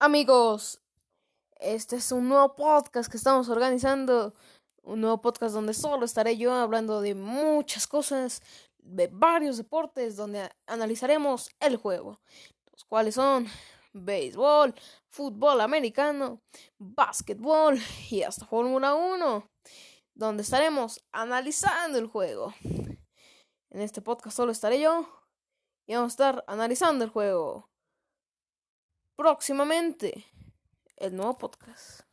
Amigos, este es un nuevo podcast que estamos organizando. Un nuevo podcast donde solo estaré yo hablando de muchas cosas, de varios deportes, donde analizaremos el juego. Los cuales son béisbol, fútbol americano, básquetbol y hasta Fórmula 1. Donde estaremos analizando el juego. En este podcast solo estaré yo y vamos a estar analizando el juego próximamente el nuevo podcast.